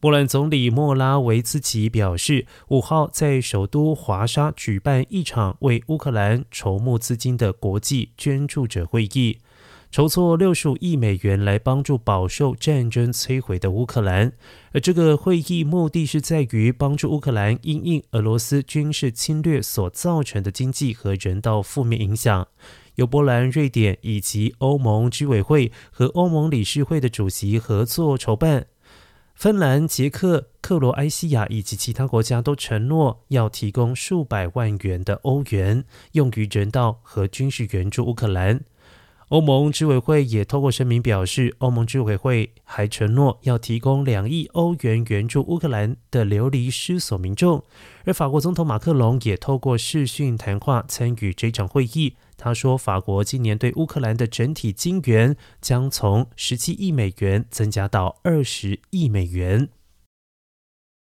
波兰总理莫拉维茨奇表示，五号在首都华沙举办一场为乌克兰筹募资金的国际捐助者会议，筹措六十五亿美元来帮助饱受战争摧毁的乌克兰。而这个会议目的是在于帮助乌克兰因应俄罗斯军事侵略所造成的经济和人道负面影响。由波兰、瑞典以及欧盟居委会和欧盟理事会的主席合作筹办。芬兰、捷克、克罗埃西亚以及其他国家都承诺要提供数百万元的欧元，用于人道和军事援助乌克兰。欧盟执委会也透过声明表示，欧盟执委会还承诺要提供两亿欧元援助乌克兰的流离失所民众。而法国总统马克龙也透过视讯谈话参与这场会议。他说，法国今年对乌克兰的整体金援将从十七亿美元增加到二十亿美元。